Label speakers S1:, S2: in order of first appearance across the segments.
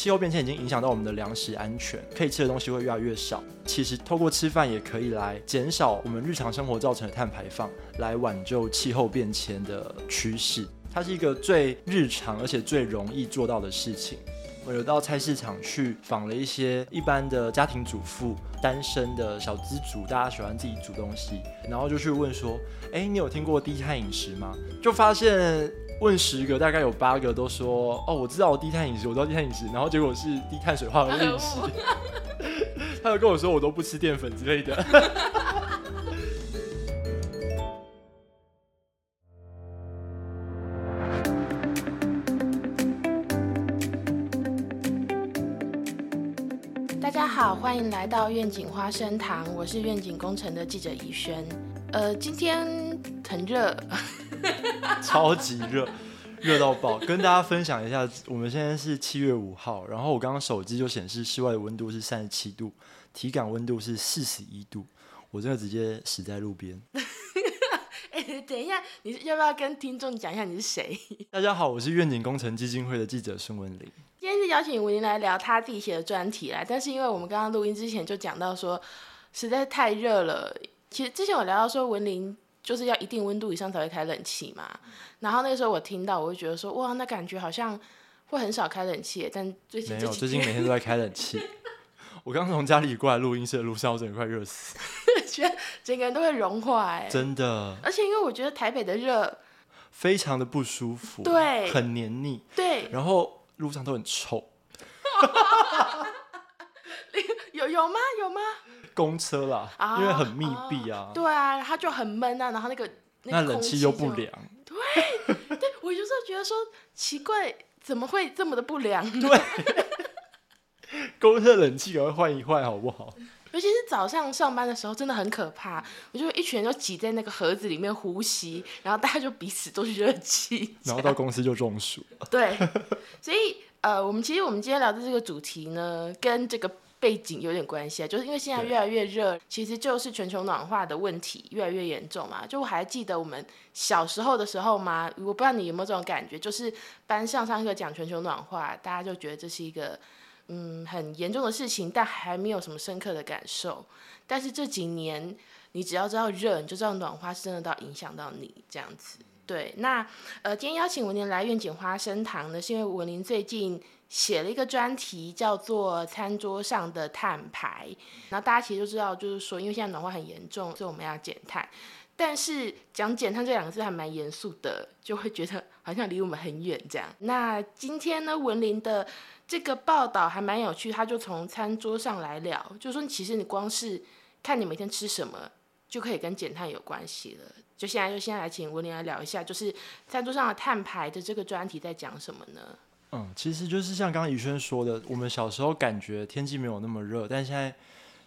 S1: 气候变迁已经影响到我们的粮食安全，可以吃的东西会越来越少。其实透过吃饭也可以来减少我们日常生活造成的碳排放，来挽救气候变迁的趋势。它是一个最日常而且最容易做到的事情。我有到菜市场去访了一些一般的家庭主妇、单身的小资族，大家喜欢自己煮东西，然后就去问说：“哎，你有听过低碳饮食吗？”就发现问十个，大概有八个都说：“哦，我知道我低碳饮食，我知道低碳饮食。”然后结果是低碳水化合物饮食。他就跟我说：“我都不吃淀粉之类的。”
S2: 大家好，欢迎来到愿景花生堂，我是愿景工程的记者怡轩。呃，今天很热，
S1: 超级热，热到爆。跟大家分享一下，我们现在是七月五号，然后我刚刚手机就显示室外的温度是三十七度，体感温度是四十一度，我真的直接死在路边。
S2: 哎，等一下，你要不要跟听众讲一下你是谁？
S1: 大家好，我是愿景工程基金会的记者孙文林。
S2: 今天是邀请文林来聊他自己写的专题啦，但是因为我们刚刚录音之前就讲到说实在太热了，其实之前我聊到说文林就是要一定温度以上才会开冷气嘛，然后那个时候我听到我就觉得说哇，那感觉好像会很少开冷气，但最近
S1: 没有，最近每天都在开冷气。我刚从家里过来录音室的路上，我整个快热死，
S2: 觉得整个人都会融化哎，
S1: 真的。
S2: 而且因为我觉得台北的热
S1: 非常的不舒服，
S2: 对，
S1: 很黏腻，
S2: 对，
S1: 然后。路上都很臭，
S2: 有有吗？有吗？
S1: 公车啦，因为很密闭啊。
S2: 对啊，它就很闷啊，然后那个
S1: 那冷气又不凉。
S2: 对，对我有时候觉得说奇怪，怎么会这么的不凉？
S1: 对，公车冷气赶快换一换好不好？
S2: 尤其是早上上班的时候，真的很可怕。我就一群人就挤在那个盒子里面呼吸，然后大家就彼此都是热气，
S1: 然后到公司就中暑。
S2: 对，所以呃，我们其实我们今天聊的这个主题呢，跟这个背景有点关系啊，就是因为现在越来越热，其实就是全球暖化的问题越来越严重嘛。就我还记得我们小时候的时候嘛，我不知道你有没有这种感觉，就是班上上课讲全球暖化，大家就觉得这是一个。嗯，很严重的事情，但还没有什么深刻的感受。但是这几年，你只要知道热，你就知道暖化是真的到影响到你这样子。对，那呃，今天邀请文林来愿景花生堂呢，是因为文林最近写了一个专题，叫做《餐桌上的碳排》。然后大家其实都知道，就是说，因为现在暖化很严重，所以我们要减碳。但是讲减碳这两个字还蛮严肃的，就会觉得好像离我们很远这样。那今天呢，文林的。这个报道还蛮有趣，他就从餐桌上来聊，就说其实你光是看你每天吃什么，就可以跟减碳有关系了。就现在就先来请文林来聊一下，就是餐桌上的碳排的这个专题在讲什么呢？
S1: 嗯，其实就是像刚刚宇轩说的，我们小时候感觉天气没有那么热，但现在。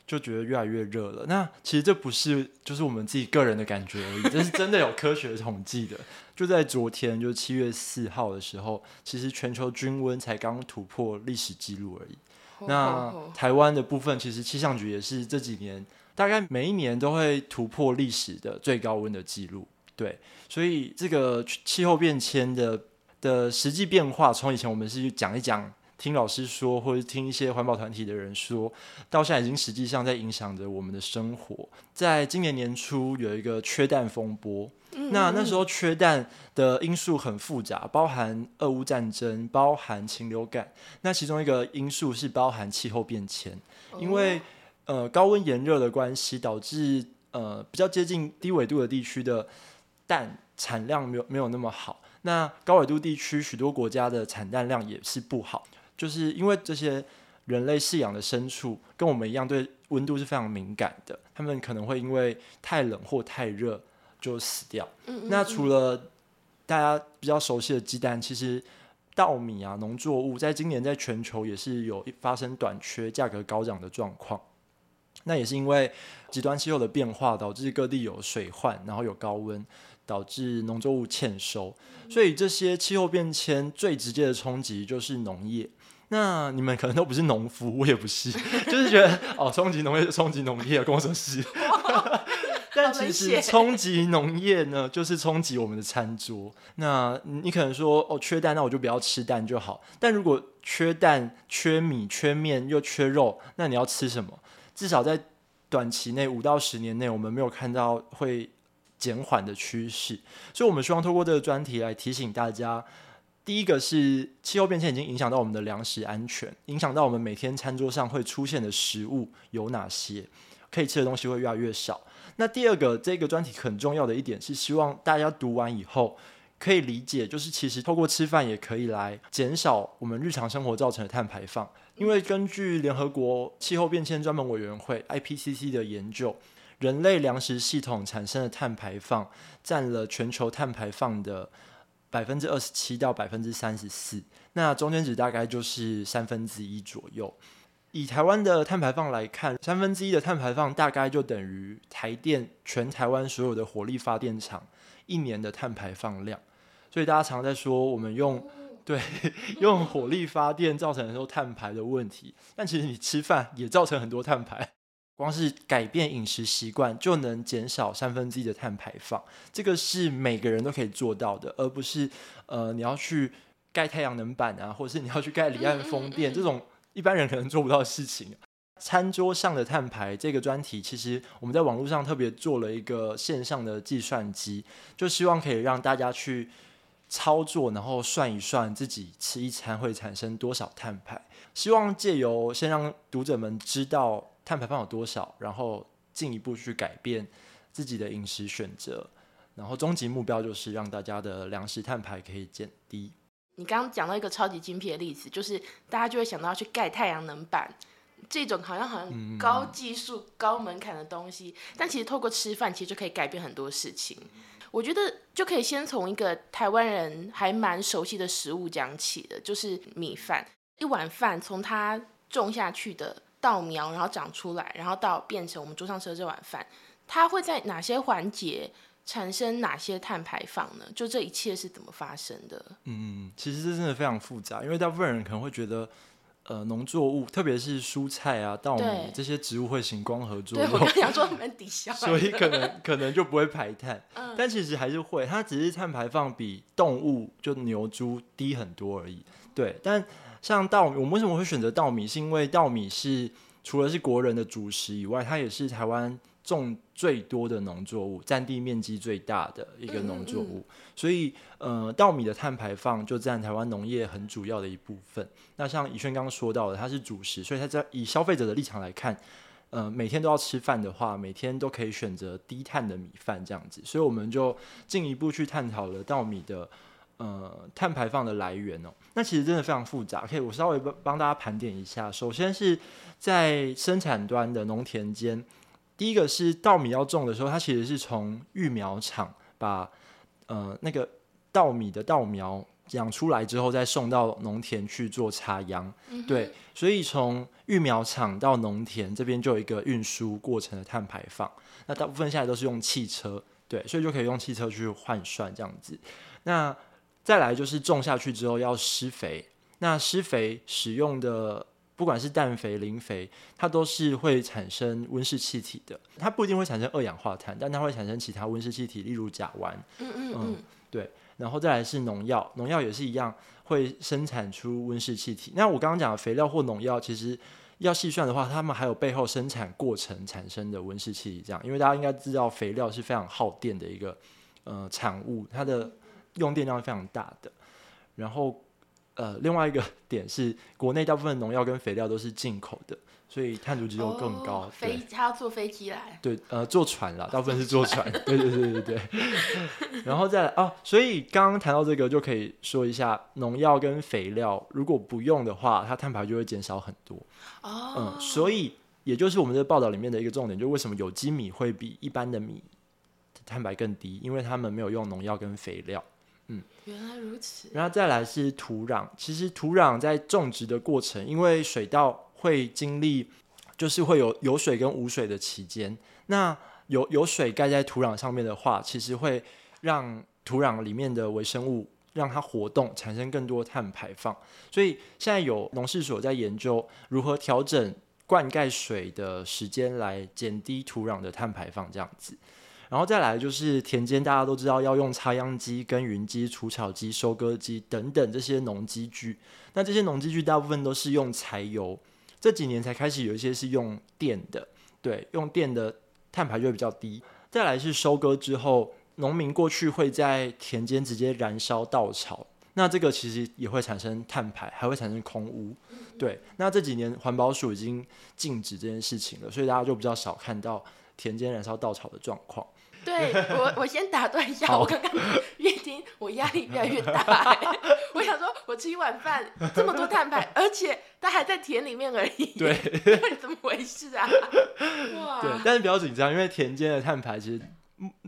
S1: 就觉得越来越热了。那其实这不是就是我们自己个人的感觉而已，这是真的有科学统计的。就在昨天，就是七月四号的时候，其实全球均温才刚突破历史记录而已。那台湾的部分，其实气象局也是这几年大概每一年都会突破历史的最高温的记录。对，所以这个气候变迁的的实际变化，从以前我们是讲一讲。听老师说，或者听一些环保团体的人说，到现在已经实际上在影响着我们的生活。在今年年初有一个缺氮风波，那那时候缺氮的因素很复杂，包含俄乌战争，包含禽流感。那其中一个因素是包含气候变迁，因为呃高温炎热的关系，导致呃比较接近低纬度的地区的蛋产量没有没有那么好。那高纬度地区许多国家的产蛋量也是不好。就是因为这些人类饲养的牲畜跟我们一样，对温度是非常敏感的，他们可能会因为太冷或太热就死掉。那除了大家比较熟悉的鸡蛋，其实稻米啊、农作物，在今年在全球也是有发生短缺、价格高涨的状况。那也是因为极端气候的变化，导致各地有水患，然后有高温，导致农作物欠收。所以这些气候变迁最直接的冲击就是农业。那你们可能都不是农夫，我也不是，就是觉得哦，冲击农业就冲击农业，跟我什么事？但其实冲击农业呢，就是冲击我们的餐桌。那你可能说哦，缺蛋，那我就不要吃蛋就好。但如果缺蛋、缺米、缺面又缺肉，那你要吃什么？至少在短期内，五到十年内，我们没有看到会减缓的趋势。所以，我们希望透过这个专题来提醒大家。第一个是气候变迁已经影响到我们的粮食安全，影响到我们每天餐桌上会出现的食物有哪些，可以吃的东西会越来越少。那第二个这个专题很重要的一点是，希望大家读完以后可以理解，就是其实透过吃饭也可以来减少我们日常生活造成的碳排放。因为根据联合国气候变迁专门委员会 IPCC 的研究，人类粮食系统产生的碳排放占了全球碳排放的。百分之二十七到百分之三十四，那中间值大概就是三分之一左右。以台湾的碳排放来看，三分之一的碳排放大概就等于台电全台湾所有的火力发电厂一年的碳排放量。所以大家常在说我们用 对 用火力发电造成很多碳排的问题，但其实你吃饭也造成很多碳排。光是改变饮食习惯就能减少三分之一的碳排放，这个是每个人都可以做到的，而不是呃你要去盖太阳能板啊，或者是你要去盖离岸风电这种一般人可能做不到的事情。餐桌上的碳排这个专题，其实我们在网络上特别做了一个线上的计算机，就希望可以让大家去操作，然后算一算自己吃一餐会产生多少碳排，希望借由先让读者们知道。碳排放有多少？然后进一步去改变自己的饮食选择，然后终极目标就是让大家的粮食碳排可以减低。
S2: 你刚刚讲到一个超级精辟的例子，就是大家就会想到去盖太阳能板这种好像好像高技术、高门槛的东西，但其实透过吃饭，其实就可以改变很多事情。我觉得就可以先从一个台湾人还蛮熟悉的食物讲起的，就是米饭。一碗饭从它种下去的。稻苗，然后长出来，然后到变成我们桌上吃的这碗饭，它会在哪些环节产生哪些碳排放呢？就这一切是怎么发生的？
S1: 嗯，其实这真的非常复杂，因为大部分人可能会觉得，呃，农作物，特别是蔬菜啊、稻米这些植物会行光合作用，
S2: 对我刚想说很抵消，
S1: 所以可能可能就不会排碳，但其实还是会，它只是碳排放比动物就牛猪低很多而已。对，但像稻米，我们为什么会选择稻米？是因为稻米是除了是国人的主食以外，它也是台湾种最多的农作物，占地面积最大的一个农作物。所以，呃，稻米的碳排放就占台湾农业很主要的一部分。那像以轩刚刚说到的，它是主食，所以它在以消费者的立场来看，呃，每天都要吃饭的话，每天都可以选择低碳的米饭这样子。所以我们就进一步去探讨了稻米的。呃，碳排放的来源哦，那其实真的非常复杂。可以，我稍微帮帮大家盘点一下。首先是在生产端的农田间，第一个是稻米要种的时候，它其实是从育苗场把呃那个稻米的稻苗养出来之后，再送到农田去做插秧。对，所以从育苗场到农田这边就有一个运输过程的碳排放。那大部分现在都是用汽车，对，所以就可以用汽车去换算这样子。那再来就是种下去之后要施肥，那施肥使用的不管是氮肥、磷肥，它都是会产生温室气体的。它不一定会产生二氧化碳，但它会产生其他温室气体，例如甲烷。嗯嗯嗯，对。然后再来是农药，农药也是一样会生产出温室气体。那我刚刚讲的肥料或农药，其实要细算的话，它们还有背后生产过程产生的温室气体。这样，因为大家应该知道，肥料是非常耗电的一个呃产物，它的。用电量非常大的，然后呃，另外一个 点是，国内大部分农药跟肥料都是进口的，所以碳足迹又更高。
S2: 飞，他要坐飞机来？
S1: 对，呃，坐船啦，大部分是坐船。对对对对对。然后再来哦，所以刚刚谈到这个，就可以说一下，农药跟肥料如果不用的话，它碳排就会减少很多。哦。嗯，所以也就是我们这报道里面的一个重点，就为什么有机米会比一般的米碳排更低，因为他们没有用农药跟肥料。
S2: 原来如此。
S1: 然后再来是土壤，其实土壤在种植的过程，因为水稻会经历，就是会有有水跟无水的期间。那有有水盖在土壤上面的话，其实会让土壤里面的微生物让它活动，产生更多碳排放。所以现在有农事所在研究如何调整灌溉水的时间，来减低土壤的碳排放，这样子。然后再来就是田间，大家都知道要用插秧机、耕耘机、除草机、收割机等等这些农机具。那这些农机具大部分都是用柴油，这几年才开始有一些是用电的。对，用电的碳排就会比较低。再来是收割之后，农民过去会在田间直接燃烧稻草，那这个其实也会产生碳排，还会产生空污。对，那这几年环保署已经禁止这件事情了，所以大家就比较少看到田间燃烧稻草的状况。
S2: 对 我，我先打断一下，我刚刚 越听我压力越来越大。我想说，我吃一碗饭这么多碳排，而且它还在田里面而已。
S1: 对，
S2: 怎么回事啊？
S1: 哇！对，但是不要紧张，因为田间的碳排其实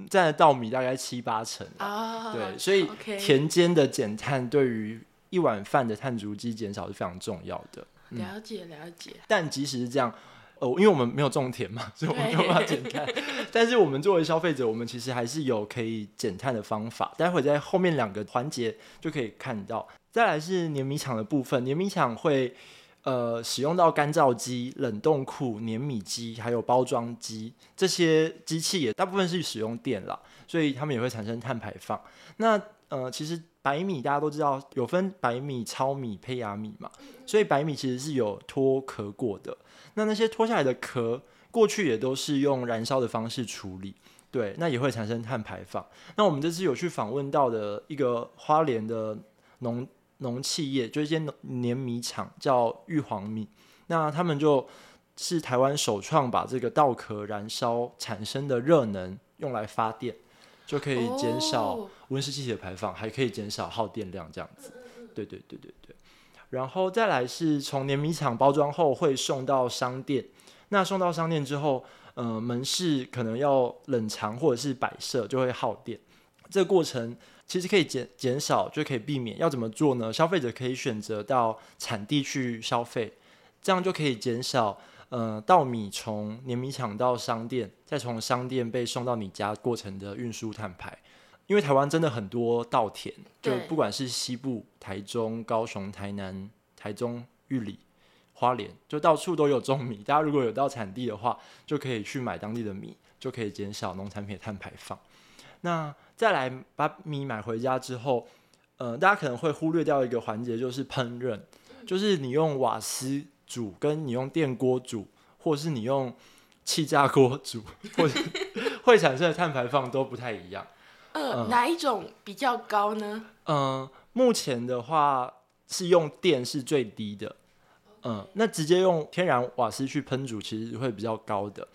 S1: 占了稻米大概七八成啊。对，所以田间的减碳对于一碗饭的碳足迹减少是非常重要的。
S2: 了解，了解。
S1: 但即使是这样。呃，因为我们没有种田嘛，所以我们没有办法减碳。但是我们作为消费者，我们其实还是有可以减碳的方法。待会在后面两个环节就可以看到。再来是碾米厂的部分，碾米厂会呃使用到干燥机、冷冻库、碾米机，还有包装机这些机器也大部分是使用电啦，所以他们也会产生碳排放。那呃，其实白米大家都知道有分白米、糙米、胚芽米嘛，所以白米其实是有脱壳过的。那那些脱下来的壳，过去也都是用燃烧的方式处理，对，那也会产生碳排放。那我们这次有去访问到的一个花莲的农农企业，就是一间碾米厂，叫玉皇米。那他们就是台湾首创把这个稻壳燃烧产生的热能用来发电，就可以减少温室气体的排放，还可以减少耗电量，这样子。对对对对对。然后再来是从碾米厂包装后会送到商店，那送到商店之后，呃，门市可能要冷藏或者是摆设，就会耗电。这个过程其实可以减减少，就可以避免。要怎么做呢？消费者可以选择到产地去消费，这样就可以减少呃稻米从碾米厂到商店，再从商店被送到你家过程的运输碳排。因为台湾真的很多稻田，就不管是西部、台中、高雄、台南、台中、玉里、花莲，就到处都有种米。大家如果有到产地的话，就可以去买当地的米，就可以减少农产品的碳排放。那再来把米买回家之后，呃，大家可能会忽略掉一个环节，就是烹饪，就是你用瓦斯煮，跟你用电锅煮，或是你用气炸锅煮，或者 会产生的碳排放都不太一样。
S2: 呃，哪一种比较高呢？
S1: 嗯，目前的话是用电是最低的。嗯，那直接用天然瓦斯去烹煮其实会比较高的，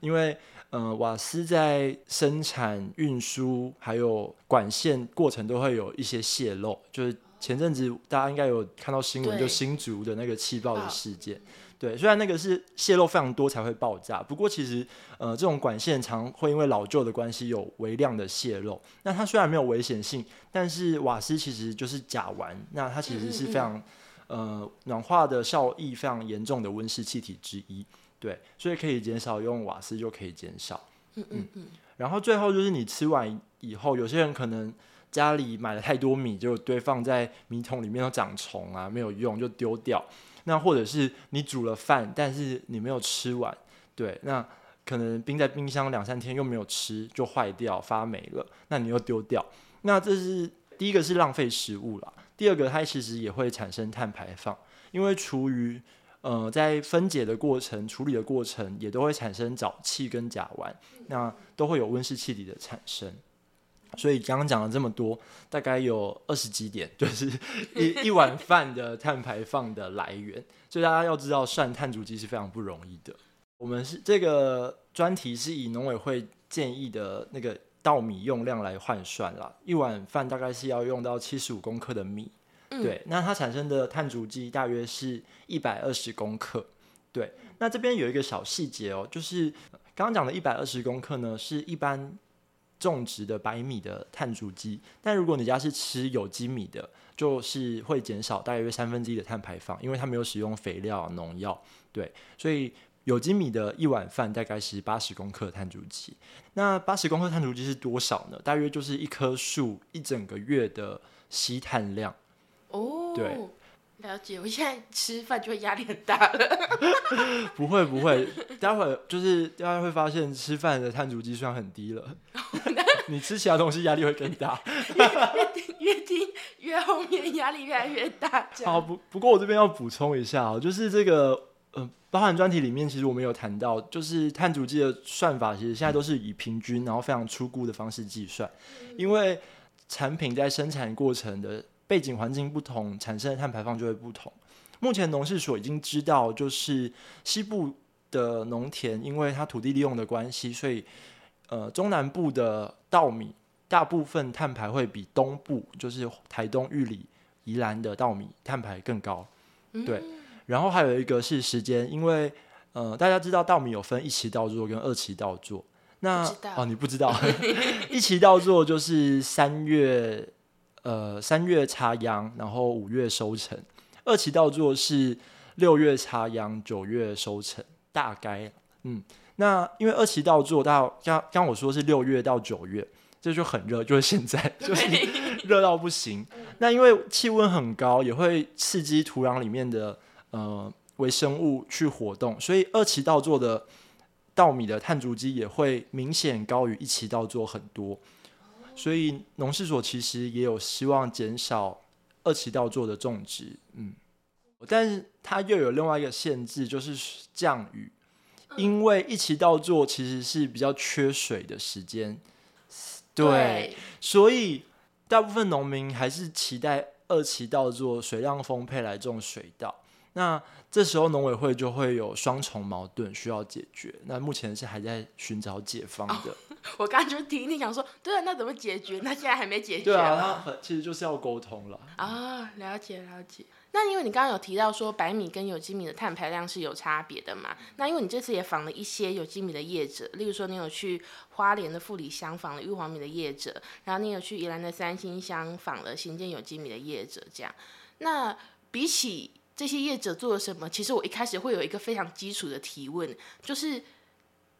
S1: 因为嗯，瓦斯在生产、运输还有管线过程都会有一些泄漏。就是前阵子大家应该有看到新闻，就新竹的那个气爆的事件。对，虽然那个是泄漏非常多才会爆炸，不过其实呃这种管线常会因为老旧的关系有微量的泄漏。那它虽然没有危险性，但是瓦斯其实就是甲烷，那它其实是非常呃暖化的效益非常严重的温室气体之一。对，所以可以减少用瓦斯就可以减少。嗯嗯嗯。然后最后就是你吃完以后，有些人可能家里买了太多米，就堆放在米桶里面都长虫啊，没有用就丢掉。那或者是你煮了饭，但是你没有吃完，对，那可能冰在冰箱两三天又没有吃，就坏掉发霉了，那你又丢掉，那这是第一个是浪费食物了，第二个它其实也会产生碳排放，因为厨余呃在分解的过程、处理的过程也都会产生沼气跟甲烷，那都会有温室气体的产生。所以刚刚讲了这么多，大概有二十几点，就是一一碗饭的碳排放的来源。所以大家要知道，算碳足迹是非常不容易的。我们是这个专题是以农委会建议的那个稻米用量来换算啦，一碗饭大概是要用到七十五公克的米，对，那它产生的碳足迹大约是一百二十公克。对，那这边有一个小细节哦，就是刚刚讲的一百二十公克呢，是一般。种植的白米的碳足迹，但如果你家是吃有机米的，就是会减少大约三分之一的碳排放，因为它没有使用肥料、农药。对，所以有机米的一碗饭大概是八十公克碳足迹。那八十公克碳足迹是多少呢？大约就是一棵树一整个月的吸碳量。哦，对。
S2: 了解，我现在吃饭就会压力很大了。
S1: 不会不会，待会儿就是大家会发现吃饭的碳足迹算很低了，你吃其他东西压力会更大。
S2: 越听越后面压力越来越大。
S1: 好不不过我这边要补充一下哦，就是这个呃，包含专题里面其实我们有谈到，就是碳足迹的算法其实现在都是以平均然后非常粗估的方式计算，因为产品在生产过程的。背景环境不同，产生的碳排放就会不同。目前农事所已经知道，就是西部的农田，因为它土地利用的关系，所以呃中南部的稻米大部分碳排会比东部，就是台东、玉里、宜兰的稻米碳排更高。对，然后还有一个是时间，因为呃大家知道稻米有分一期稻作跟二期稻作，那哦你不知道，一期稻作就是三月。呃，三月插秧，然后五月收成。二期稻作是六月插秧，九月收成，大概嗯。那因为二期稻作到刚刚我说是六月到九月，这就很热，就是现在 就是热到不行。那因为气温很高，也会刺激土壤里面的呃微生物去活动，所以二期稻作的稻米的碳足迹也会明显高于一期稻作很多。所以农事所其实也有希望减少二期稻作的种植，嗯，但是它又有另外一个限制，就是降雨，因为一期稻作其实是比较缺水的时间，对，所以大部分农民还是期待二期稻作水量丰沛来种水稻。那这时候农委会就会有双重矛盾需要解决。那目前是还在寻找解方的。
S2: 我刚刚就听你讲说，对啊，那怎么解决？那现在还没解决。
S1: 对啊，他其实就是要沟通了。
S2: 啊，了解了解。那因为你刚刚有提到说白米跟有机米的碳排量是有差别的嘛？那因为你这次也访了一些有机米的业者，例如说你有去花莲的富里乡访了玉皇米的业者，然后你有去宜兰的三星乡访了新建有机米的业者，这样。那比起这些业者做了什么？其实我一开始会有一个非常基础的提问，就是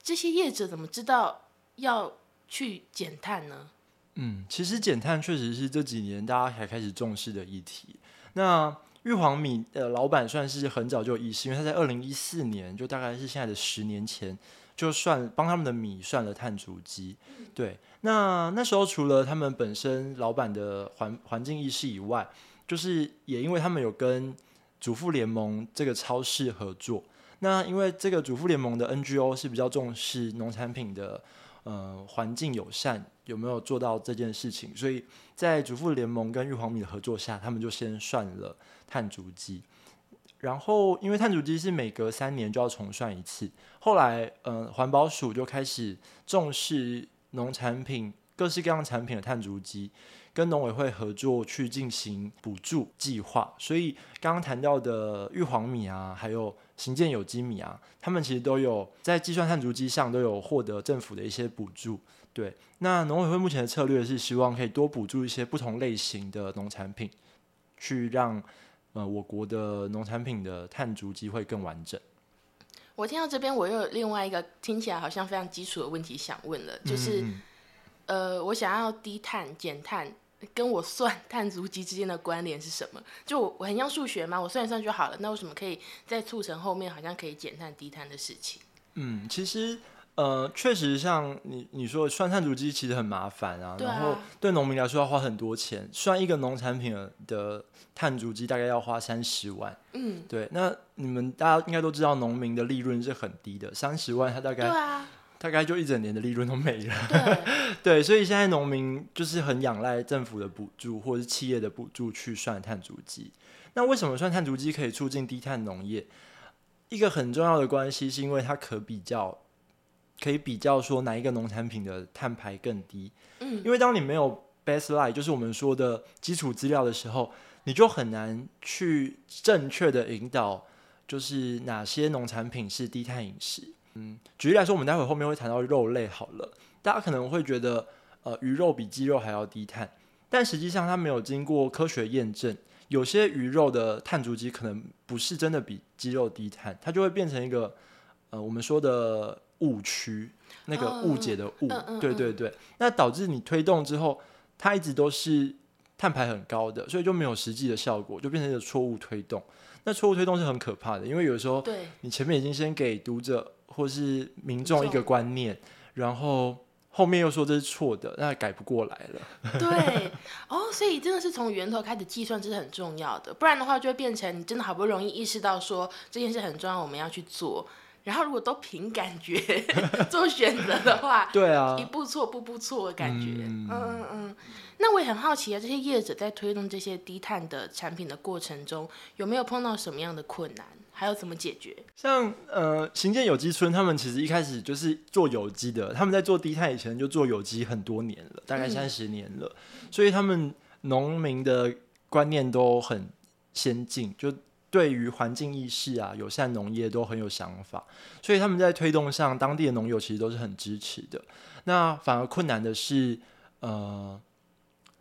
S2: 这些业者怎么知道要去减碳呢？
S1: 嗯，其实减碳确实是这几年大家才开始重视的议题。那玉皇米的老板算是很早就有意识，因为他在二零一四年，就大概是现在的十年前，就算帮他们的米算了碳足迹。对，那那时候除了他们本身老板的环环境意识以外，就是也因为他们有跟主妇联盟这个超市合作，那因为这个主妇联盟的 NGO 是比较重视农产品的呃环境友善，有没有做到这件事情？所以在主妇联盟跟玉皇米的合作下，他们就先算了碳足迹，然后因为碳足迹是每隔三年就要重算一次，后来呃环保署就开始重视农产品各式各样产品的碳足迹。跟农委会合作去进行补助计划，所以刚刚谈到的玉皇米啊，还有行健有机米啊，他们其实都有在计算碳足迹上都有获得政府的一些补助。对，那农委会目前的策略是希望可以多补助一些不同类型的农产品，去让呃我国的农产品的碳足迹会更完整。
S2: 我听到这边，我又有另外一个听起来好像非常基础的问题想问了，就是呃，我想要低碳减碳。跟我算碳足迹之间的关联是什么？就我很像数学吗？我算一算就好了。那为什么可以再促成后面好像可以减碳低碳的事情？
S1: 嗯，其实呃，确实像你你说算碳足迹其实很麻烦啊，然后对农民来说要花很多钱，算一个农产品的碳足迹大概要花三十万。嗯，对。那你们大家应该都知道，农民的利润是很低的，三十万他大概
S2: 对啊。
S1: 大概就一整年的利润都没了，对，所以现在农民就是很仰赖政府的补助或者是企业的补助去算碳足迹。那为什么算碳足迹可以促进低碳农业？一个很重要的关系是因为它可比较，可以比较说哪一个农产品的碳排更低。嗯，因为当你没有 baseline，就是我们说的基础资料的时候，你就很难去正确的引导，就是哪些农产品是低碳饮食。嗯，举例来说，我们待会后面会谈到肉类。好了，大家可能会觉得，呃，鱼肉比鸡肉还要低碳，但实际上它没有经过科学验证。有些鱼肉的碳足迹可能不是真的比鸡肉低碳，它就会变成一个呃我们说的误区，那个误解的误。对对对，那导致你推动之后，它一直都是碳排很高的，所以就没有实际的效果，就变成一个错误推动。那错误推动是很可怕的，因为有时候
S2: 对，
S1: 你前面已经先给读者或是民众一个观念，然后后面又说这是错的，那改不过来了。
S2: 对，哦，所以真的是从源头开始计算，这是很重要的，不然的话就会变成你真的好不容易意识到说这件事很重要，我们要去做，然后如果都凭感觉 做选择的话，
S1: 对啊
S2: 一，步错步步错的感觉。
S1: 嗯
S2: 嗯嗯嗯。那我也很好奇啊，这些业者在推动这些低碳的产品的过程中，有没有碰到什么样的困难，还有怎么解决？
S1: 像呃行健有机村，他们其实一开始就是做有机的，他们在做低碳以前就做有机很多年了，大概
S2: 嗯
S1: 三十年了，所以他们农民的观念都很先进，就对于环境意识啊、友善农业都很有想法，所以他们在推动上，当地的农友其实都是很支持的。那反而困难的是，呃，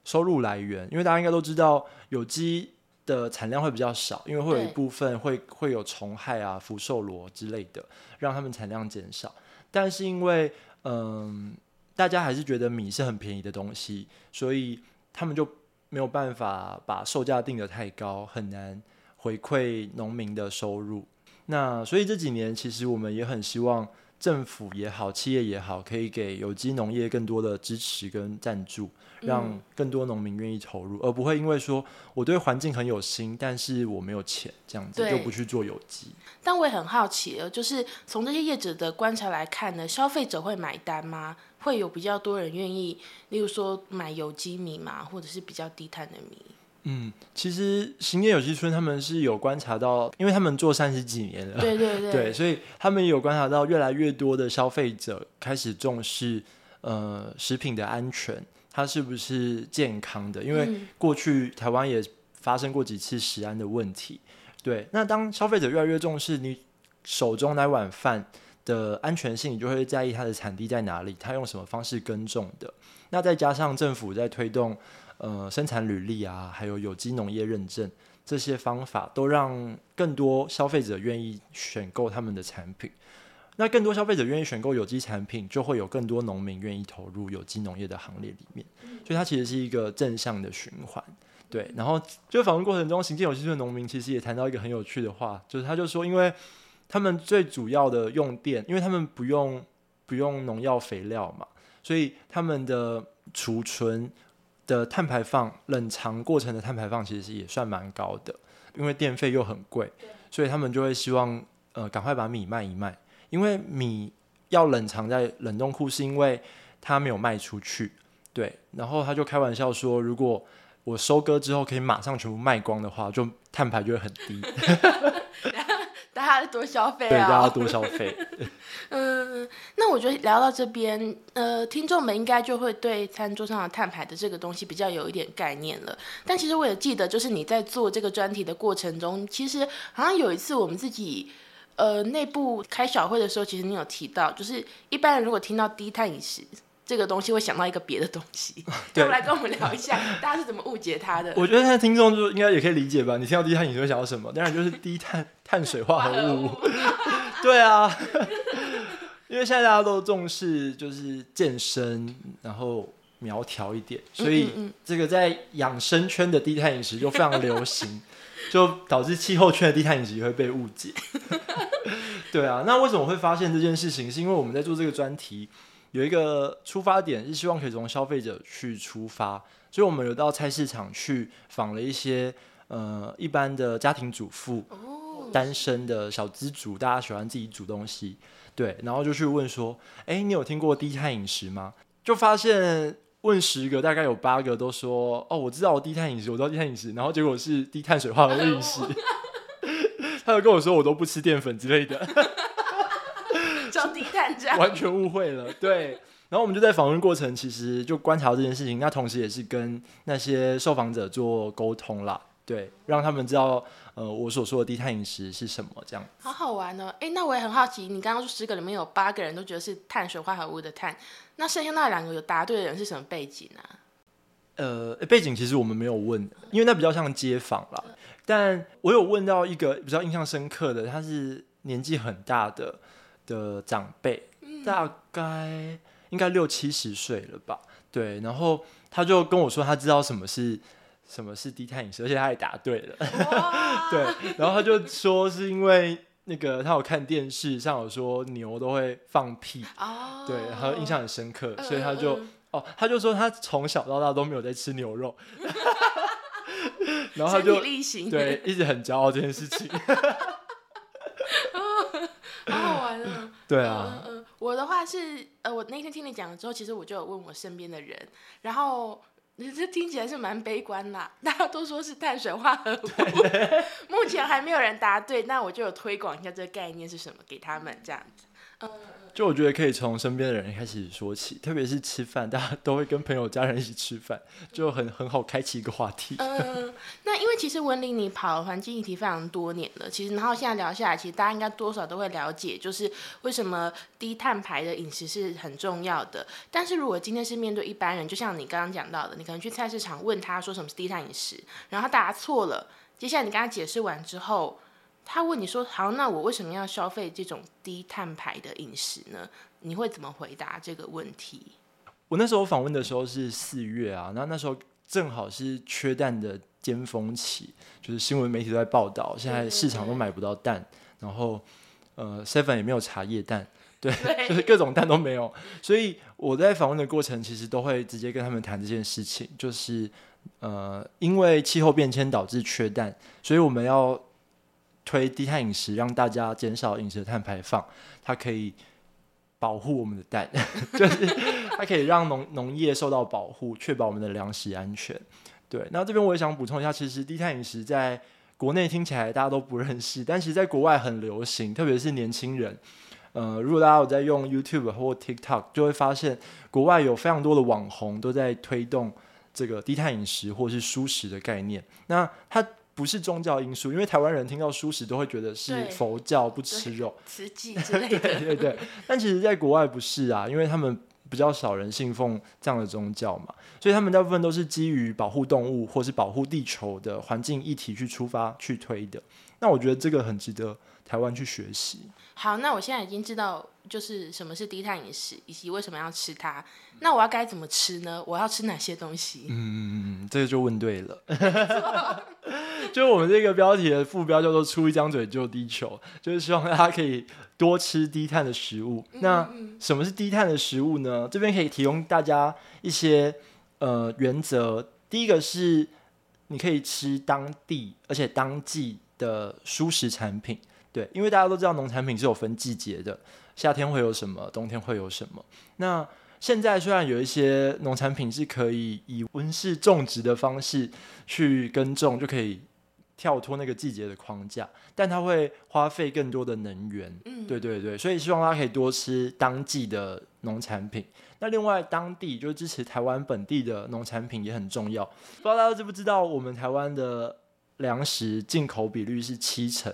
S1: 收入来源，因为大家应该都知道，有机的产量会比较少，因为会有一部分会会有虫害啊、福寿螺之类的，让他们产量减少。但是因为嗯、大家还是觉得米是很便宜的东西，所以他们就没有办法把售价定得太高，很难回馈农民的收入。那所以这几年其实我们也很希望政府也好，企业也好，可以给有机农业更多的支持跟赞助，让
S2: 嗯
S1: 更多农民愿意投入，而不会因为说我对环境很有心，但是我没有钱，这样子就不去做有机。
S2: 但我也很好奇，就是从这些业者的观察来看呢，消费者会买单吗？会有比较多人愿意，例如说买有机米嘛，或者是比较低碳的米。
S1: 嗯，其实行业有机村他们是有观察到，因为他们做三十几年了，
S2: 对对对，
S1: 对，所以他们也有观察到越来越多的消费者开始重视呃食品的安全，它是不是健康的？因为
S2: 嗯
S1: 过去台湾也发生过几次食安的问题。对，那当消费者越来越重视你手中那碗饭的安全性，你就会在意它的产地在哪里，它用什么方式耕种的。那再加上政府在推动呃生产履历啊，还有有机农业认证这些方法，都让更多消费者愿意选购他们的产品。那更多消费者愿意选购有机产品，就会有更多农民愿意投入有机农业的行列里面，所以它其实是一个正向的循环。对，然后就访问过程中，行进有机村的农民其实也谈到一个很有趣的话，就是他就说，因为他们最主要的用电，因为他们不用不用农药肥料嘛，所以他们的储存的碳排放、冷藏过程的碳排放其实也算蛮高的，因为电费又很贵，所以他们就会希望呃赶快把米卖一卖，因为米要冷藏在冷冻库，是因为它没有卖出去。对，然后他就开玩笑说，如果我收割之后可以马上全部卖光的话，就碳排就会很低，
S2: 大 家多消费啊
S1: 对，大家
S2: 啊、
S1: 多消费。
S2: 嗯，那我觉得聊到这边，呃，听众们应该就会对餐桌上的碳排的这个东西比较有一点概念了。但其实我也记得，就是你在做这个专题的过程中，其实好像有一次我们自己。呃，内部开小会的时候，其实你有提到，就是一般人如果听到低碳饮食这个东西，会想到一个别的东西。
S1: 对
S2: 来跟我们聊一下，大家是怎么误解它的？
S1: 我觉得现在听众就应该也可以理解吧？你听到低碳饮食会想到什么？当然就是低碳碳水化合物。对啊，因为现在大家都重视就是健身，然后苗条一点，所以这个在养生圈的低碳饮食就非常流行，就导致气候圈的低碳饮食也会被误解。对啊，那为什么会发现这件事情？是因为我们在做这个专题有一个出发点，是希望可以从消费者去出发，所以我们有到菜市场去访了一些呃一般的家庭主妇、
S2: 哦，
S1: 单身的小资主，大家喜欢自己煮东西，对，然后就去问说，哎，你有听过低碳饮食吗？就发现问十个，大概有八个都说，哦，我知道我低碳饮食，我知道低碳饮食，然后结果是低碳水化合物饮食。他就跟我说我都不吃淀粉之类的，
S2: 这样。
S1: 完全误会了。对，然后我们就在访问过程，其实就观察到这件事情，那同时也是跟那些受访者做沟通啦，对，让他们知道，呃，我所说的低碳饮食是什么，这样。
S2: 好好玩哦！哎，那我也很好奇，你刚刚说十个里面有八个人都觉得是碳水化合物的碳，那剩下那两个有答对的人是什么背景啊？
S1: 呃，背景其实我们没有问，因为那比较像街访啦。但我有问到一个比较印象深刻的，他是年纪很大的的长辈，大概应该六七十岁了吧？对，然后他就跟我说，他知道什么是什么是低碳饮食，而且他也答对了。
S2: 哇，
S1: 对，然后他就说是因为那个他有看电视上有说牛都会放屁，
S2: 哦，
S1: 对，然后印象很深刻，
S2: 嗯，
S1: 所以他就
S2: 嗯。
S1: 哦，他就说他从小到大都没有在吃牛肉，然后他就对一直很骄傲这件事情。
S2: 好好玩啊。
S1: 对啊，
S2: 嗯嗯，我的话是，呃，我那天听你讲了之后，其实我就有问我身边的人，然后你这听起来是蛮悲观啦，大家都说是碳水化合物，目前还没有人答对，那我就有推广一下这个概念是什么给他们这样子。
S1: 就我觉得可以从身边的人开始说起，特别是吃饭，大家都会跟朋友、家人一起吃饭，就很很好开启一个话题。
S2: 嗯，那因为其实文林你跑环境议题非常多年了，其实然后现在聊下来，其实大家应该多少都会了解，就是为什么低碳排的饮食是很重要的。但是如果今天是面对一般人，就像你刚刚讲到的，你可能去菜市场问他说什么是低碳饮食，然后他答错了，接下来你跟他解释完之后。他问你说：“好，那我为什么要消费这种低碳排的饮食呢？”你会怎么回答这个问题？
S1: 我那时候访问的时候是四月啊，那那时候正好是缺蛋的尖峰期，就是新闻媒体都在报道，现在市场都买不到蛋，然后呃，seven 也没有茶叶蛋，对，就是各种蛋都没有，所以我在访问的过程其实都会直接跟他们谈这件事情，就是呃，因为气候变迁导致缺蛋，所以我们要推低碳饮食，让大家减少饮食碳排放，它可以保护我们的蛋，就是它可以让农农业受到保护，确保我们的粮食安全。对，那这边我也想补充一下，其实低碳饮食在国内听起来大家都不认识，但其实在国外很流行，特别是年轻人。呃，如果大家有在用 YouTube 或 TikTok，就会发现国外有非常多的网红都在推动这个低碳饮食或是舒食的概念。那它不是宗教因素，因为台湾人听到素食都会觉得是佛教不吃肉，
S2: 慈济之类的，
S1: 对对对，但其实，在国外不是啊，因为他们比较少人信奉这样的宗教嘛，所以他们大部分都是基于保护动物或是保护地球的环境议题去出发去推的。那我觉得这个很值得台湾去学习。
S2: 好，那我现在已经知道，就是什么是低碳饮食，以及为什么要吃它。那我要该怎么吃呢？我要吃哪些东西？
S1: 嗯，这个就问对了。就我们这个标题的副标叫做“出一张嘴救地球”，就是希望大家可以多吃低碳的食物。那什么是低碳的食物呢？这边可以提供大家一些呃原则。第一个是你可以吃当地而且当季的蔬食产品，对，因为大家都知道农产品是有分季节的，夏天会有什么，冬天会有什么。那现在虽然有一些农产品是可以以温室种植的方式去耕种，就可以跳脱那个季节的框架，但它会花费更多的能源。
S2: 嗯，
S1: 对对对，所以希望大家可以多吃当季的农产品。那另外，当地就支持台湾本地的农产品也很重要。不知道大家知不知道，我们台湾的粮食进口比率是七成，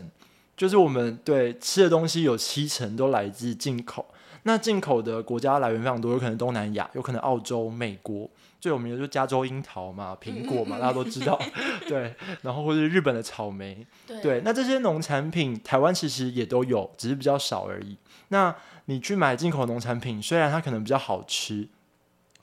S1: 就是我们对吃的东西有七成都来自进口。那进口的国家来源非常多，有可能东南亚，有可能澳洲、美国，最有名的就是加州樱桃嘛、苹果嘛，大家都知道。对，然后或是日本的草莓，
S2: 对
S1: 对，那这些农产品台湾其实也都有，只是比较少而已。那你去买进口农产品，虽然它可能比较好吃，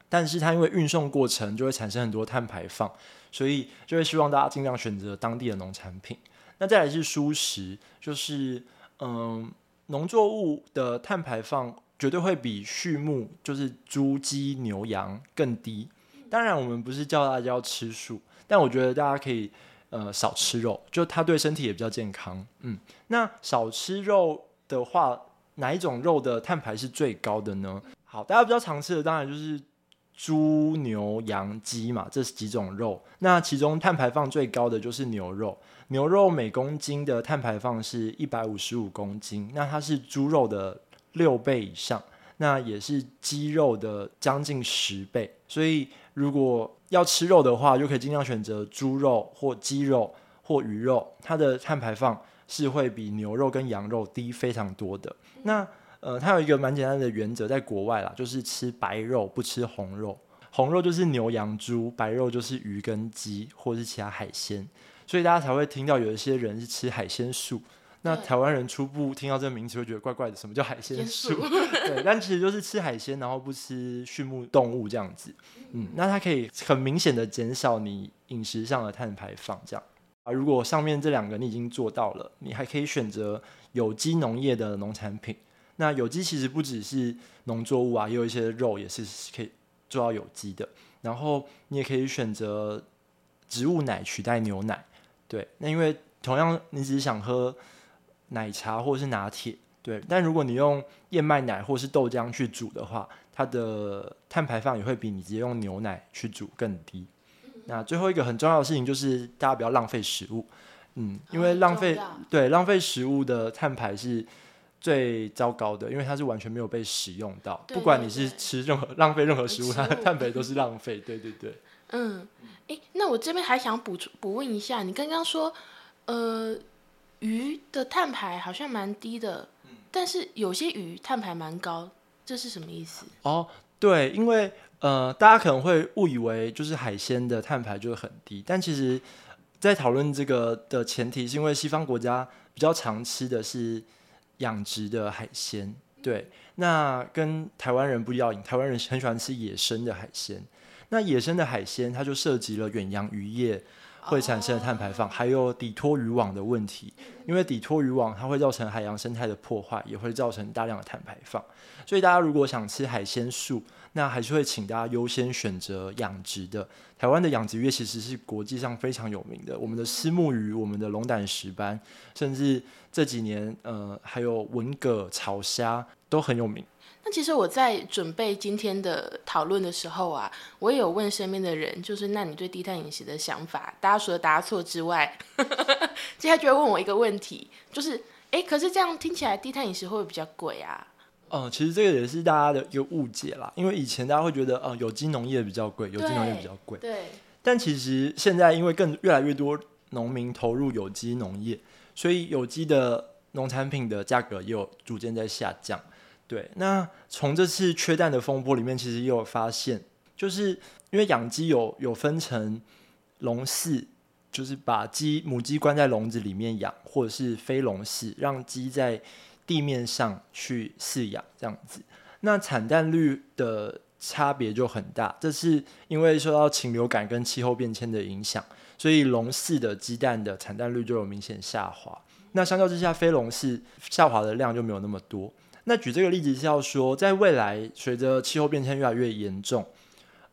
S1: 但是它因为运送过程就会产生很多碳排放，所以就会希望大家尽量选择当地的农产品。那再来是蔬食，就是嗯，农作物的碳排放绝对会比畜牧，就是猪、鸡、牛、羊更低。当然，我们不是叫大家要吃素，但我觉得大家可以呃少吃肉，就它对身体也比较健康。嗯，那少吃肉的话，哪一种肉的碳排是最高的呢？好，大家比较常吃的当然就是猪、牛、羊、鸡嘛，这几种肉。那其中碳排放最高的就是牛肉，牛肉每公斤的碳排放是一百五十五公斤，那它是猪肉的六倍以上，那也是鸡肉的将近十倍。所以如果要吃肉的话，就可以尽量选择猪肉或鸡肉或鱼肉，它的碳排放是会比牛肉跟羊肉低非常多的。那呃，它有一个蛮简单的原则，在国外啦，就是吃白肉不吃红肉，红肉就是牛羊猪，白肉就是鱼跟鸡或是其他海鲜，所以大家才会听到有一些人是吃海鲜素。那台湾人初步听到这个名词会觉得怪怪的，什么叫海鲜？素 对，但其实就是吃海鲜，然后不吃畜牧动物这样子。嗯，那它可以很明显的减少你饮食上的碳排放，这样啊。如果上面这两个你已经做到了，你还可以选择有机农业的农产品。那有机其实不只是农作物啊，也有一些肉也是可以做到有机的。然后你也可以选择植物奶取代牛奶。对，那因为同样你只是想喝奶茶或者是拿铁，对，但如果你用燕麦奶或是豆浆去煮的话，它的碳排放也会比你直接用牛奶去煮更低。那最后一个很重要的事情就是大家不要浪费食物，嗯，因为
S2: 哦
S1: 浪费、对浪费食物的碳排是最糟糕的，因为它是完全没有被使用到，
S2: 对
S1: 不管你是吃任何浪费任何食物，
S2: 食
S1: 它的碳排都是浪费。对对对。
S2: 嗯，诶，那我这边还想补充补问一下，你刚刚说，呃，鱼的碳排好像蛮低的，但是有些鱼碳排蛮高，这是什么意思？
S1: 哦，对，因为呃，大家可能会误以为就是海鲜的碳排就会很低，但其实，在讨论这个的前提是因为西方国家比较常吃的是养殖的海鲜，对，那跟台湾人不一样，台湾人很喜欢吃野生的海鲜，那野生的海鲜它就涉及了远洋渔业。会产生的碳排放，还有底拖渔网的问题，因为底拖渔网它会造成海洋生态的破坏，也会造成大量的碳排放。所以大家如果想吃海鲜素，那还是会请大家优先选择养殖的。台湾的养殖业其实是国际上非常有名的，我们的虱目鱼、我们的龙胆石斑，甚至这几年呃还有文蛤、草虾都很有名。
S2: 那其实我在准备今天的讨论的时候啊，我也有问身边的人，就是那你对低碳饮食的想法？大家除了答错之外，接下来就会问我一个问题，就是，哎，可是这样听起来低碳饮食会不会比较贵啊？
S1: 嗯，其实这个也是大家的一个误解啦，因为以前大家会觉得，呃，有机农业比较贵，有机农业比较贵。
S2: 对，
S1: 但其实现在因为更越来越多农民投入有机农业，所以有机的农产品的价格也有逐渐在下降。对，那从这次缺蛋的风波里面，其实也有发现，就是因为养鸡有有分成笼饲，就是把鸡母鸡关在笼子里面养，或者是非笼饲，让鸡在地面上去饲养这样子。那产蛋率的差别就很大，这是因为受到禽流感跟气候变迁的影响，所以笼饲的鸡蛋的产蛋率就有明显下滑。那相较之下，非笼饲下滑的量就没有那么多。那举这个例子是要说，在未来随着气候变迁越来越严重，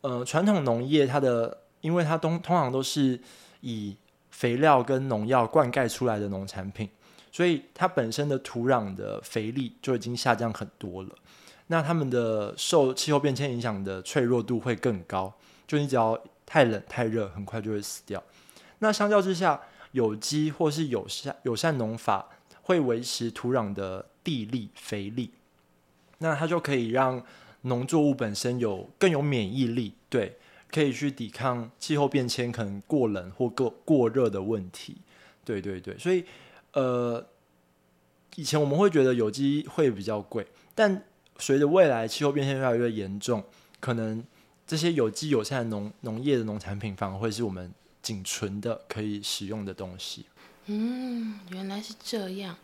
S1: 呃，传统农业它的，因为它通通常都是以肥料跟农药灌溉出来的农产品，所以它本身的土壤的肥力就已经下降很多了。那它们的受气候变迁影响的脆弱度会更高，就你只要太冷太热，很快就会死掉。那相较之下，有机或是友善友善农法会维持土壤的地力肥力，那它就可以让农作物本身有更有免疫力，对，可以去抵抗气候变迁可能过冷或过过热的问题。对对对，所以呃，以前我们会觉得有机会比较贵，但随着未来气候变迁越来越严重，可能这些有机友善农农业的农产品反而会是我们仅存的可以使用的东西。
S2: 嗯，原来是这样。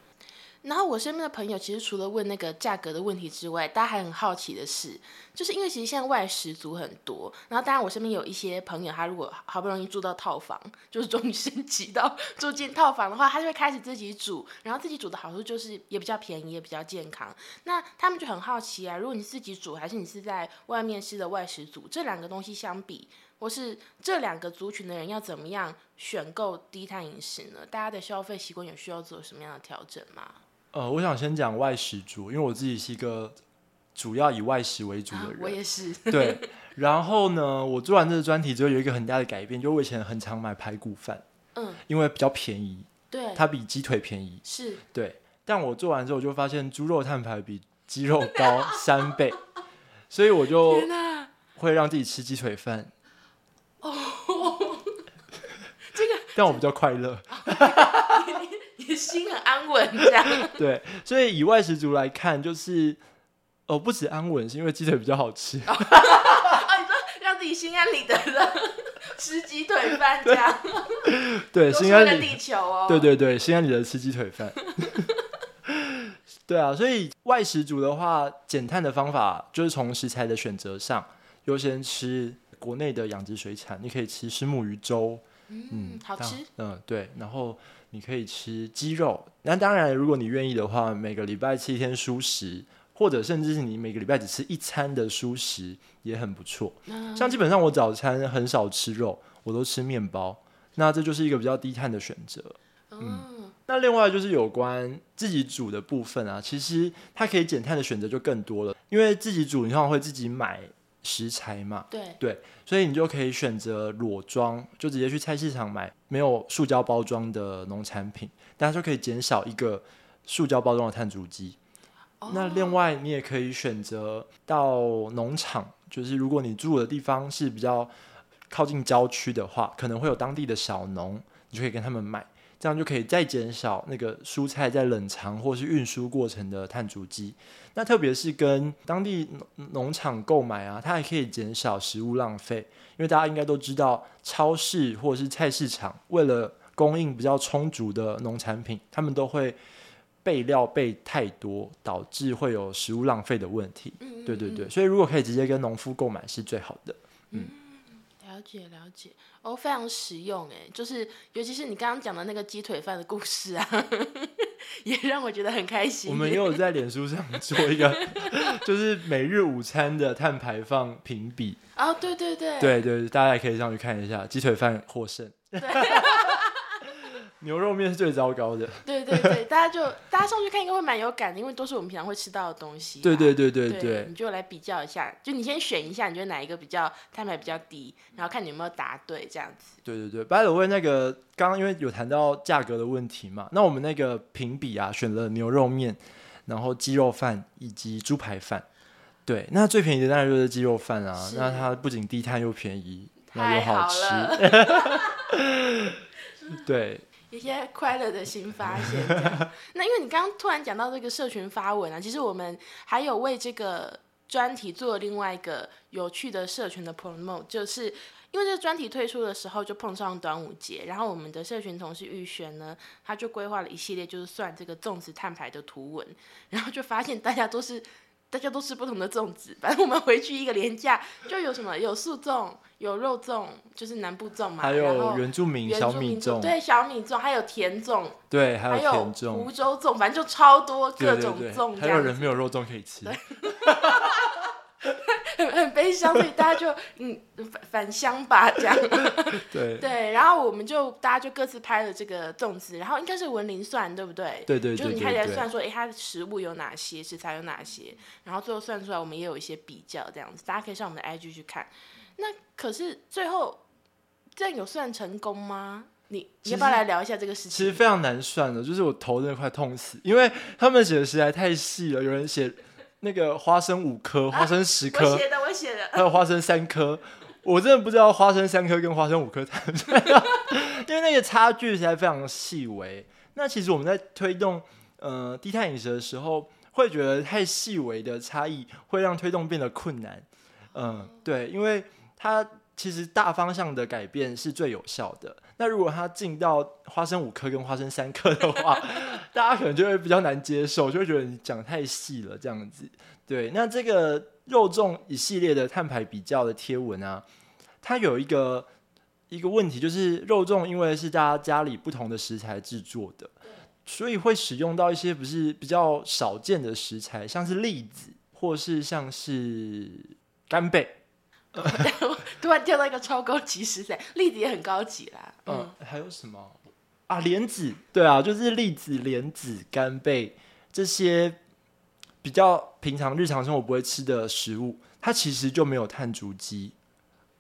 S2: 然后我身边的朋友其实除了问那个价格的问题之外，大家还很好奇的是，就是因为其实现在外食族很多，然后当然我身边有一些朋友，他如果好不容易住到套房，就是终于升级到住进套房的话，他就会开始自己煮，然后自己煮的好处就是也比较便宜，也比较健康。那他们就很好奇啊，如果你自己煮，还是你是在外面吃的外食族，这两个东西相比，或是这两个族群的人要怎么样选购低碳饮食呢？大家的消费习惯有需要做什么样的调整吗？
S1: 呃，我想先讲外食族，因为我自己是一个主要以外食为主的人。
S2: 我也是。
S1: 对，然后呢，我做完这个专题之后，有一个很大的改变，就我以前很常买排骨饭，
S2: 嗯，
S1: 因为比较便宜，
S2: 对，
S1: 它比鸡腿便宜。
S2: 是
S1: 对，但我做完之后，我就发现猪肉碳排比鸡肉高 三倍，所以我就会让自己吃鸡腿饭。
S2: 哦
S1: 这个，但我比较快乐。
S2: 心很安稳，这样。
S1: 对，所以以外食族来看，就是哦，不止安稳，是因为鸡腿比较好吃。
S2: 哦，你说让自己心安理得的 吃鸡腿饭这样，
S1: 对，心安理
S2: 得地球哦。
S1: 对对对，心安理得吃鸡腿饭。对啊，所以外食族的话，减碳的方法就是从食材的选择上，优先吃国内的养殖水产。你可以吃石目鱼粥，
S2: 嗯，好吃。
S1: 嗯，对。然后你可以吃鸡肉。那当然，如果你愿意的话，每个礼拜吃一天蔬食，或者甚至是你每个礼拜只吃一餐的蔬食，也很不错。
S2: 嗯
S1: 像基本上我早餐很少吃肉，我都吃面包。那这就是一个比较低碳的选择。
S2: 嗯，
S1: 那另外就是有关自己煮的部分啊，其实它可以减碳的选择就更多了，因为自己煮你通常会自己买食材嘛，
S2: 对对，
S1: 所以你就可以选择裸装，就直接去菜市场买没有塑胶包装的农产品，大家就可以减少一个塑胶包装的碳足迹。那另外你也可以选择到农场，就是如果你住的地方是比较靠近郊区的话，可能会有当地的小农，你就可以跟他们买。这样就可以再减少那个蔬菜在冷藏或是运输过程的碳足迹。那特别是跟当地农农场购买啊，它还可以减少食物浪费。因为大家应该都知道，超市或者是菜市场为了供应比较充足的农产品，他们都会备料备太多，导致会有食物浪费的问题。
S2: 嗯
S1: 对对对，所以如果可以直接跟农夫购买是最好的。
S2: 了解了解，哦，非常实用哎，就是尤其是你刚刚讲的那个鸡腿饭的故事啊，也让我觉得很开心。
S1: 我们也有在脸书上做一个，就是每日午餐的碳排放评比。
S2: 哦，对对对，
S1: 对对，大家也可以上去看一下，鸡腿饭获胜，牛肉面是最糟糕的。
S2: 对对对，大家就大家上去看应该会蛮有感的，因为都是我们平常会吃到的东西啦。
S1: 对对对对
S2: 对
S1: 对
S2: 你就来比较一下，就你先选一下，你觉得哪一个比较碳排比较低，然后看你有没有答对这样子。
S1: 对对对。By the way，那个刚刚因为有谈到价格的问题嘛，那我们那个评比啊，选了牛肉面，然后鸡肉饭以及猪排饭。对，那最便宜的当然就是鸡肉饭啊，那它不仅低碳又便宜，然后又
S2: 好
S1: 吃。
S2: 了，
S1: 对，
S2: 一些快乐的新发现。那因为你刚刚突然讲到这个社群发文啊，其实我们还有为这个专题做另外一个有趣的社群的 promote，就是因为这个专题推出的时候就碰上端午节，然后我们的社群同事玉璇呢，他就规划了一系列就是算这个粽子碳排的图文，然后就发现大家都是。大家都吃不同的粽子，反正我们回去一个廉价就有什么有素粽、有肉粽，就是南部粽嘛，
S1: 还有原住民小米粽，
S2: 对小米粽，还有甜粽，
S1: 对，还
S2: 还有
S1: 有甜粽。
S2: 湖，州粽，反正就超多各种粽
S1: 还有人没有肉粽可以吃。
S2: 很很悲伤，所以大家就 嗯返返乡吧这样。
S1: 对
S2: 对，然后我们就大家就各自拍了这个粽子，然后应该是文林算对不对？
S1: 对对对
S2: 就是你开始来算说，哎，它的食物有哪些，食材有哪些，然后最后算出来，我们也有一些比较这样子，大家可以上我们的 IG 去看。那可是最后这样有算成功吗？你你要不要来聊一下这个事情？
S1: 其实非常难算的，就是我头真的快痛死，因为他们写的实在太细了，有人写那个花生五颗，花生十
S2: 我
S1: 颗，
S2: 写的，我写的。
S1: 还有花生三颗。我真的不知道花生三颗跟花生五颗 因为那个差距实在非常细微。那其实我们在推动呃低碳饮食的时候，会觉得太细微的差异会让推动变得困难。嗯，对，因为它其实大方向的改变是最有效的。那如果它进到花生五颗跟花生三颗的话，大家可能就会比较难接受，就会觉得你讲太细了这样子。对，那这个肉粽一系列的碳排比较的贴文啊，它有一个一个问题，就是肉粽因为是大家家里不同的食材制作的，所以会使用到一些不是比较少见的食材，像是栗子，或是像是干贝，
S2: 突然跳到一个超高级食材，栗子也很高级啦。
S1: 嗯，还有什么啊？莲子，对啊，就是栗子、莲子、干贝这些比较平常日常生活不会吃的食物，它其实就没有碳足迹。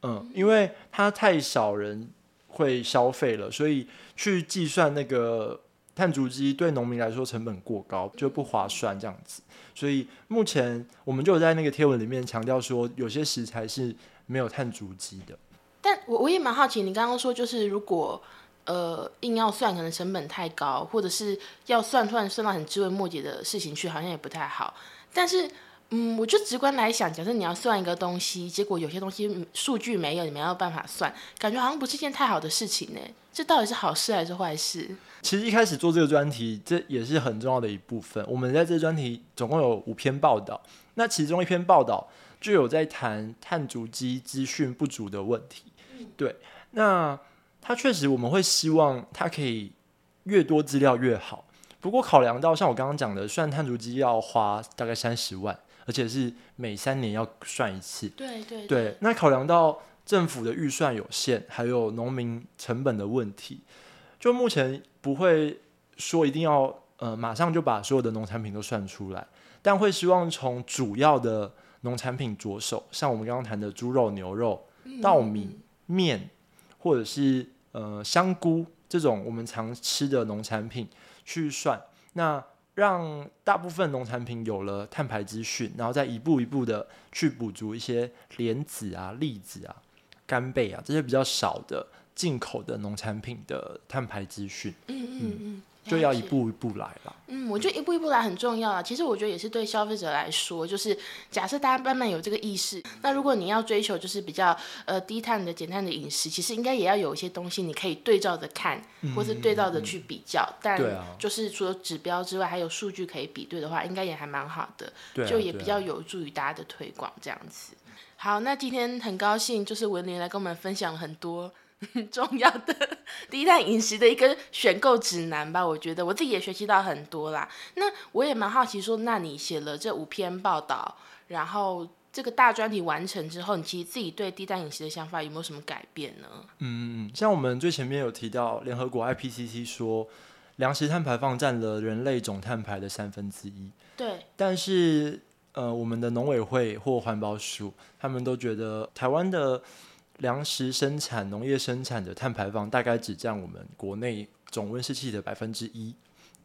S1: 嗯，因为它太少人会消费了，所以去计算那个碳足迹对农民来说成本过高，就不划算这样子。所以目前我们就在那个贴文里面强调说，有些食材是没有碳足迹的。
S2: 但我我也蛮好奇，你刚刚说就是如果呃硬要算，可能成本太高，或者是要算突然算到很枝微末节的事情去，好像也不太好。但是嗯，我就直观来想，假设你要算一个东西，结果有些东西数据没有，你没有办法算，感觉好像不是件太好的事情呢。这到底是好事还是坏事？
S1: 其实一开始做这个专题，这也是很重要的一部分。我们在这专题总共有五篇报道，那其中一篇报道就有在谈碳足迹资讯不足的问题。对，那它确实我们会希望它可以越多资料越好。不过考量到像我刚刚讲的，算碳足迹要花大概三十万，而且是每三年要算一次。
S2: 对对
S1: 对，那考量到。政府的预算有限，还有农民成本的问题，就目前不会说一定要呃马上就把所有的农产品都算出来，但会希望从主要的农产品着手，像我们刚刚谈的猪肉、牛肉、稻米、面，或者是呃香菇这种我们常吃的农产品去算，那让大部分农产品有了碳排资讯，然后再一步一步的去补足一些莲子啊、栗子啊。干贝啊，这些比较少的进口的农产品的碳排资讯，
S2: 嗯嗯嗯，
S1: 就要一步一步来了。
S2: 嗯，我觉得一步一步来很重要啊。其实我觉得也是对消费者来说，就是假设大家慢慢有这个意识，那如果你要追求就是比较呃低碳的、减碳的饮食，其实应该也要有一些东西你可以对照着看，或是对照着去比较。但就是除了指标之外，还有数据可以比对的话，应该也还蛮好的，就也比较有助于大家的推广这样子。好，那今天很高兴，就是文林来跟我们分享很多 重要的低碳饮食的一个选购指南吧。我觉得我自己也学习到很多啦。那我也蛮好奇，说那你写了这五篇报道，然后这个大专题完成之后，你其实自己对低碳饮食的想法有没有什么改变呢？
S1: 嗯，像我们最前面有提到，联合国 IPCC 说，粮食碳排放占了人类总碳排的三分之一。
S2: 对，
S1: 但是。呃，我们的农委会或环保署，他们都觉得台湾的粮食生产、农业生产的碳排放大概只占我们国内总温室气体的百分之一。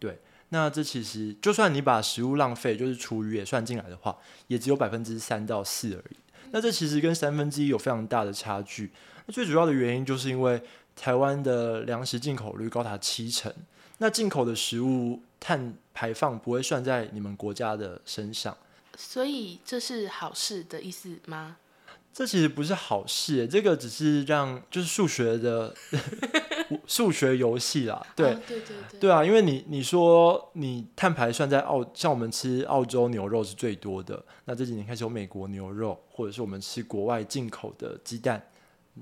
S1: 对，那这其实就算你把食物浪费，就是厨余也算进来的话，也只有百分之三到四而已。那这其实跟三分之一有非常大的差距。那最主要的原因就是因为台湾的粮食进口率高达七成，那进口的食物碳排放不会算在你们国家的身上。
S2: 所以这是好事的意思吗？
S1: 这其实不是好事，这个只是让就是数学的 数学游戏啦。对
S2: 对对对，
S1: 对啊，因为你你说你碳排算在澳，像我们吃澳洲牛肉是最多的，那这几年开始有美国牛肉，或者是我们吃国外进口的鸡蛋，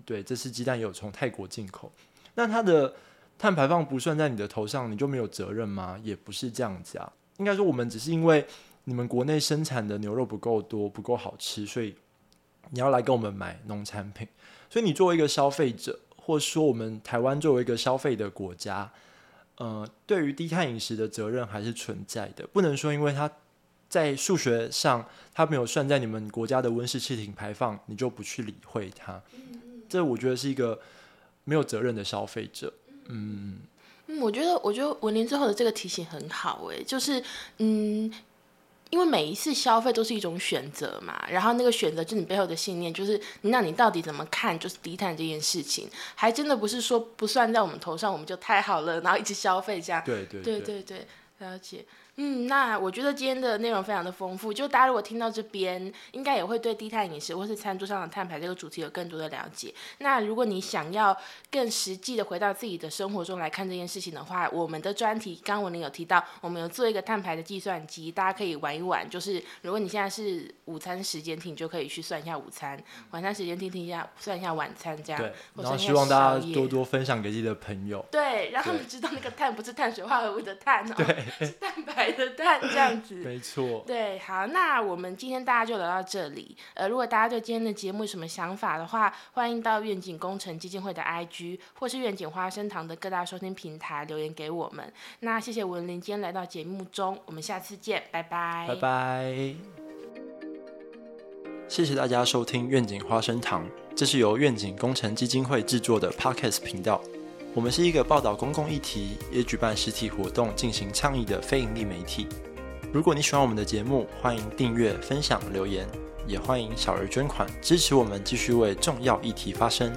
S1: 对，这次鸡蛋有从泰国进口，那它的碳排放不算在你的头上，你就没有责任吗？也不是这样子啊，应该说我们只是因为。你们国内生产的牛肉不够多，不够好吃，所以你要来跟我们买农产品。所以你作为一个消费者，或者说我们台湾作为一个消费的国家，呃，对于低碳饮食的责任还是存在的。不能说因为它在数学上它没有算在你们国家的温室气体排放，你就不去理会它。这我觉得是一个没有责任的消费者。嗯
S2: 嗯，我觉得我觉得文林最后的这个提醒很好，诶，就是嗯。因为每一次消费都是一种选择嘛，然后那个选择就是你背后的信念，就是那你到底怎么看就是低碳这件事情，还真的不是说不算在我们头上我们就太好了，然后一直消费这样。
S1: 对对对
S2: 对对，了解。嗯，那我觉得今天的内容非常的丰富，就大家如果听到这边，应该也会对低碳饮食或是餐桌上的碳排这个主题有更多的了解。那如果你想要更实际的回到自己的生活中来看这件事情的话，我们的专题刚文玲有提到，我们有做一个碳排的计算机，大家可以玩一玩。就是如果你现在是午餐时间听，就可以去算一下午餐；晚餐时间听听一下，算一下晚餐这样。
S1: 对，然后希望大家多多分享给自己的朋友。
S2: 对，让他们知道那个碳不是碳水化合物的碳哦，
S1: 是
S2: 蛋白的蛋这样。样子，
S1: 没错。
S2: 对，好，那我们今天大家就聊到这里。呃，如果大家对今天的节目有什么想法的话，欢迎到愿景工程基金会的 IG 或是愿景花生堂的各大收听平台留言给我们。那谢谢文林今天来到节目中，我们下次见，拜拜，
S1: 拜拜。谢谢大家收听愿景花生堂，这是由愿景工程基金会制作的 Podcast 频道。我们是一个报道公共议题，也举办实体活动进行倡议的非营利媒体。如果你喜欢我们的节目，欢迎订阅、分享、留言，也欢迎小额捐款支持我们，继续为重要议题发声。